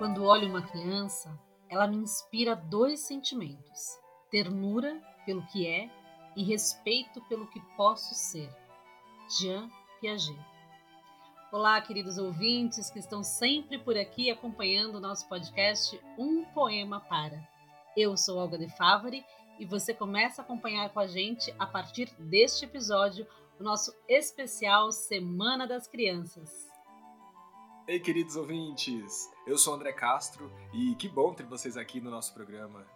Quando olho uma criança, ela me inspira dois sentimentos: ternura pelo que é e respeito pelo que posso ser. Jean Piaget. Olá, queridos ouvintes que estão sempre por aqui acompanhando o nosso podcast Um Poema Para. Eu sou Olga de Favari e você começa a acompanhar com a gente a partir deste episódio o nosso especial Semana das Crianças. Ei, queridos ouvintes! Eu sou André Castro e que bom ter vocês aqui no nosso programa.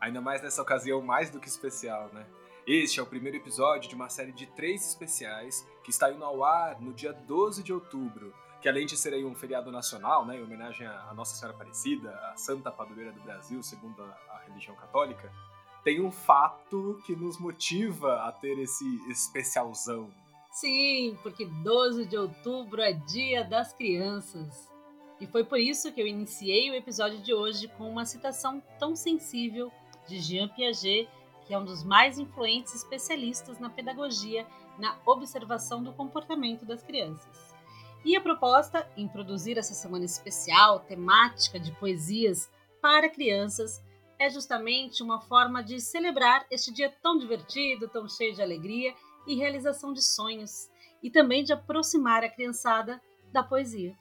Ainda mais nessa ocasião mais do que especial, né? Este é o primeiro episódio de uma série de três especiais que está indo ao ar no dia 12 de outubro, que além de ser aí um feriado nacional, né, em homenagem à Nossa Senhora Aparecida, a Santa Padroeira do Brasil, segundo a, a religião católica, tem um fato que nos motiva a ter esse especialzão, Sim, porque 12 de outubro é Dia das Crianças. E foi por isso que eu iniciei o episódio de hoje com uma citação tão sensível de Jean Piaget, que é um dos mais influentes especialistas na pedagogia, na observação do comportamento das crianças. E a proposta em produzir essa semana especial, temática de poesias para crianças, é justamente uma forma de celebrar este dia tão divertido, tão cheio de alegria e realização de sonhos, e também de aproximar a criançada da poesia.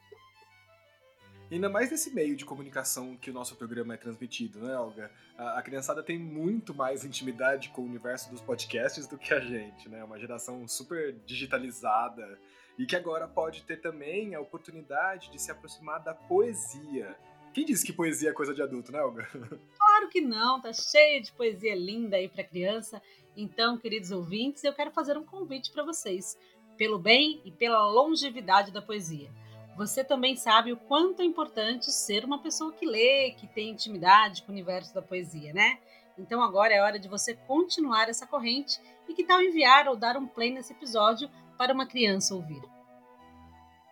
Ainda mais nesse meio de comunicação que o nosso programa é transmitido, né, Olga? A, a, criançada tem muito mais intimidade com o universo dos podcasts do que a gente, né? Uma geração super digitalizada e que agora pode ter também a oportunidade de se aproximar da poesia. Quem disse que poesia é coisa de adulto, né, Olga? Claro que não, tá cheio de poesia linda aí para criança então, queridos ouvintes, eu quero fazer um convite para vocês, pelo bem e pela longevidade da poesia. Você também sabe o quanto é importante ser uma pessoa que lê, que tem intimidade com o universo da poesia, né? Então agora é hora de você continuar essa corrente e que tal enviar ou dar um play nesse episódio para uma criança ouvir.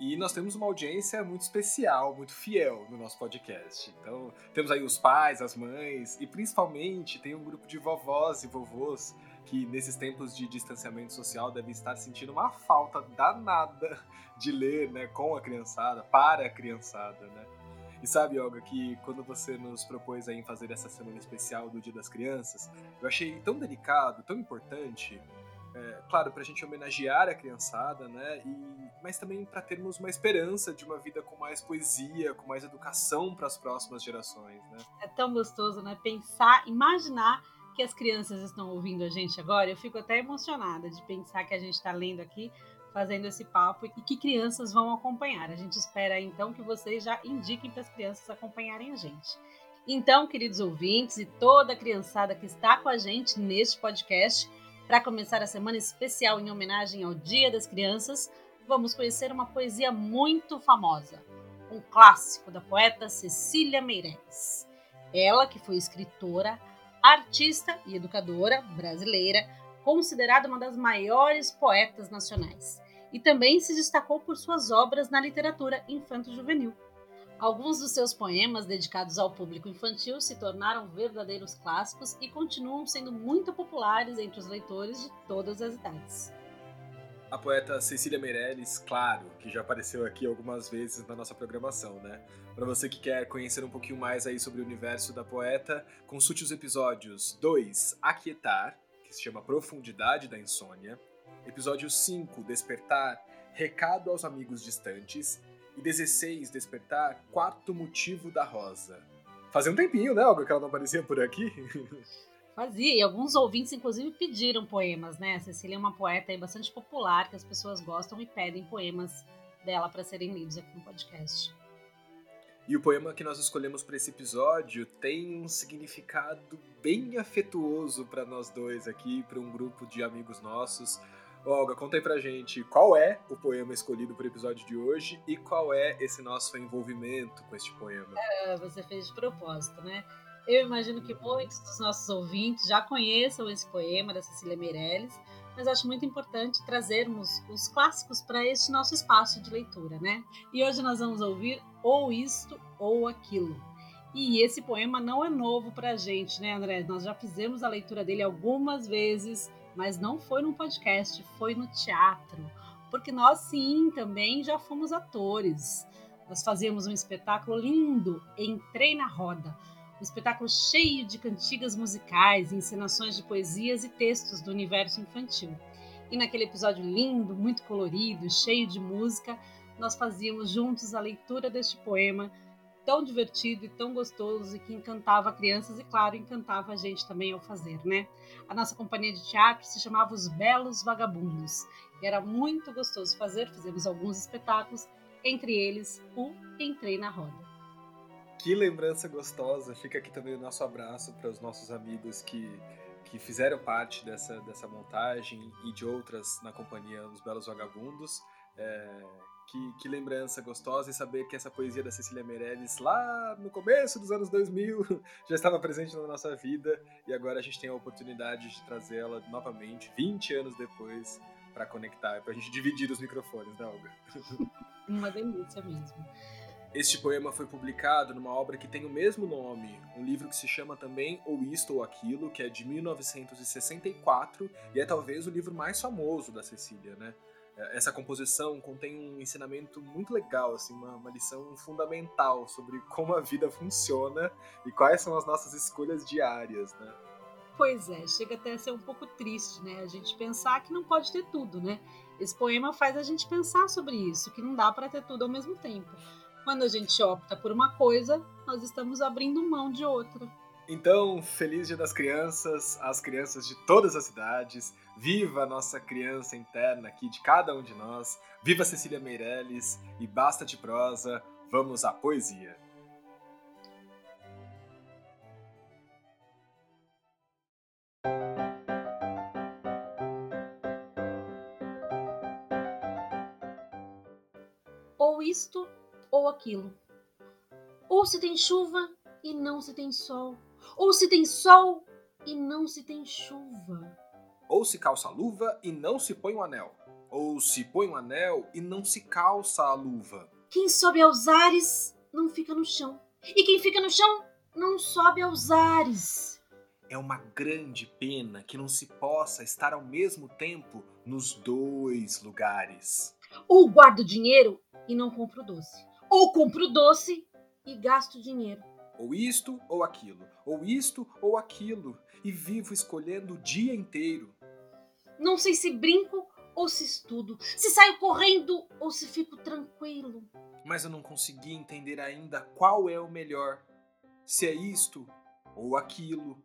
E nós temos uma audiência muito especial, muito fiel no nosso podcast. Então, temos aí os pais, as mães e principalmente tem um grupo de vovós e vovôs que nesses tempos de distanciamento social devem estar sentindo uma falta danada de ler, né, com a criançada, para a criançada, né? E sabe, Olga, que quando você nos propôs aí fazer essa semana especial do Dia das Crianças, eu achei tão delicado, tão importante, é, claro, para a gente homenagear a criançada, né? E, mas também para termos uma esperança de uma vida com mais poesia, com mais educação para as próximas gerações, né? É tão gostoso, né? Pensar, imaginar que as crianças estão ouvindo a gente agora, eu fico até emocionada de pensar que a gente está lendo aqui, fazendo esse papo e que crianças vão acompanhar. A gente espera então que vocês já indiquem para as crianças acompanharem a gente. Então, queridos ouvintes e toda a criançada que está com a gente neste podcast, para começar a semana especial em homenagem ao Dia das Crianças, vamos conhecer uma poesia muito famosa, um clássico da poeta Cecília Meirelles. Ela que foi escritora, artista e educadora brasileira, considerada uma das maiores poetas nacionais, e também se destacou por suas obras na literatura infanto-juvenil. Alguns dos seus poemas dedicados ao público infantil se tornaram verdadeiros clássicos e continuam sendo muito populares entre os leitores de todas as idades. A poeta Cecília Meirelles, claro, que já apareceu aqui algumas vezes na nossa programação, né? Para você que quer conhecer um pouquinho mais aí sobre o universo da poeta, consulte os episódios 2, Aquietar, que se chama Profundidade da Insônia, episódio 5, Despertar, Recado aos Amigos Distantes, e 16, Despertar, Quarto Motivo da Rosa. Fazia um tempinho, né, Olga, que ela não aparecia por aqui? Fazia, e alguns ouvintes, inclusive, pediram poemas, né? A Cecília é uma poeta bastante popular, que as pessoas gostam e pedem poemas dela para serem lidos aqui no podcast. E o poema que nós escolhemos para esse episódio tem um significado bem afetuoso para nós dois aqui, para um grupo de amigos nossos. Olga, conta aí pra gente qual é o poema escolhido para o episódio de hoje e qual é esse nosso envolvimento com este poema. É, você fez de propósito, né? Eu imagino que muitos dos nossos ouvintes já conheçam esse poema da Cecília Meirelles, mas acho muito importante trazermos os clássicos para este nosso espaço de leitura, né? E hoje nós vamos ouvir ou isto ou aquilo. E esse poema não é novo para a gente, né, André? Nós já fizemos a leitura dele algumas vezes, mas não foi no podcast, foi no teatro. Porque nós, sim, também já fomos atores. Nós fazíamos um espetáculo lindo, Entrei na Roda, um espetáculo cheio de cantigas musicais, encenações de poesias e textos do universo infantil. E naquele episódio lindo, muito colorido, cheio de música, nós fazíamos juntos a leitura deste poema tão divertido e tão gostoso e que encantava crianças e, claro, encantava a gente também ao fazer, né? A nossa companhia de teatro se chamava Os Belos Vagabundos. E era muito gostoso fazer, fizemos alguns espetáculos, entre eles o Entrei na Roda. Que lembrança gostosa! Fica aqui também o nosso abraço para os nossos amigos que, que fizeram parte dessa, dessa montagem e de outras na companhia Os Belos Vagabundos. É, que, que, lembrança gostosa e saber que essa poesia da Cecília Meirelles, lá no começo dos anos 2000, já estava presente na nossa vida e agora a gente tem a oportunidade de trazê-la novamente, 20 anos depois, para conectar, para a gente dividir os microfones, né, Olga? Uma delícia mesmo. Este poema foi publicado numa obra que tem o mesmo nome, um livro que se chama também Ou Isto ou Aquilo, que é de 1964 e é talvez o livro mais famoso da Cecília, né? É, essa composição contém um ensinamento muito legal, assim, uma, uma, lição fundamental sobre como a vida funciona e quais são as nossas escolhas diárias, né? Pois é, chega até a ser um pouco triste, né? A gente pensar que não pode ter tudo, né? Esse poema faz a gente pensar sobre isso, que não dá para ter tudo ao mesmo tempo. Quando a gente opta por uma coisa, nós estamos abrindo mão de outra. Então, feliz Dia das Crianças, às crianças de todas as idades. Viva a nossa criança interna aqui de cada um de nós. Viva Cecília Meirelles e basta de prosa, vamos à poesia. Ou isto ou aquilo. Ou se tem chuva e não se tem sol. Ou se tem sol e não se tem chuva. Ou se calça a luva e não se põe um anel. Ou se põe um anel e não se calça a luva. Quem sobe aos ares não fica no chão. E quem fica no chão não sobe aos ares. É uma grande pena que não se possa estar ao mesmo tempo nos dois lugares. Ou guardo dinheiro e não compro doce ou compro doce e gasto dinheiro. Ou isto ou aquilo, ou isto ou aquilo, e vivo escolhendo o dia inteiro. Não sei se brinco ou se estudo, se saio correndo ou se fico tranquilo. Mas eu não consegui entender ainda qual é o melhor. Se é isto ou aquilo.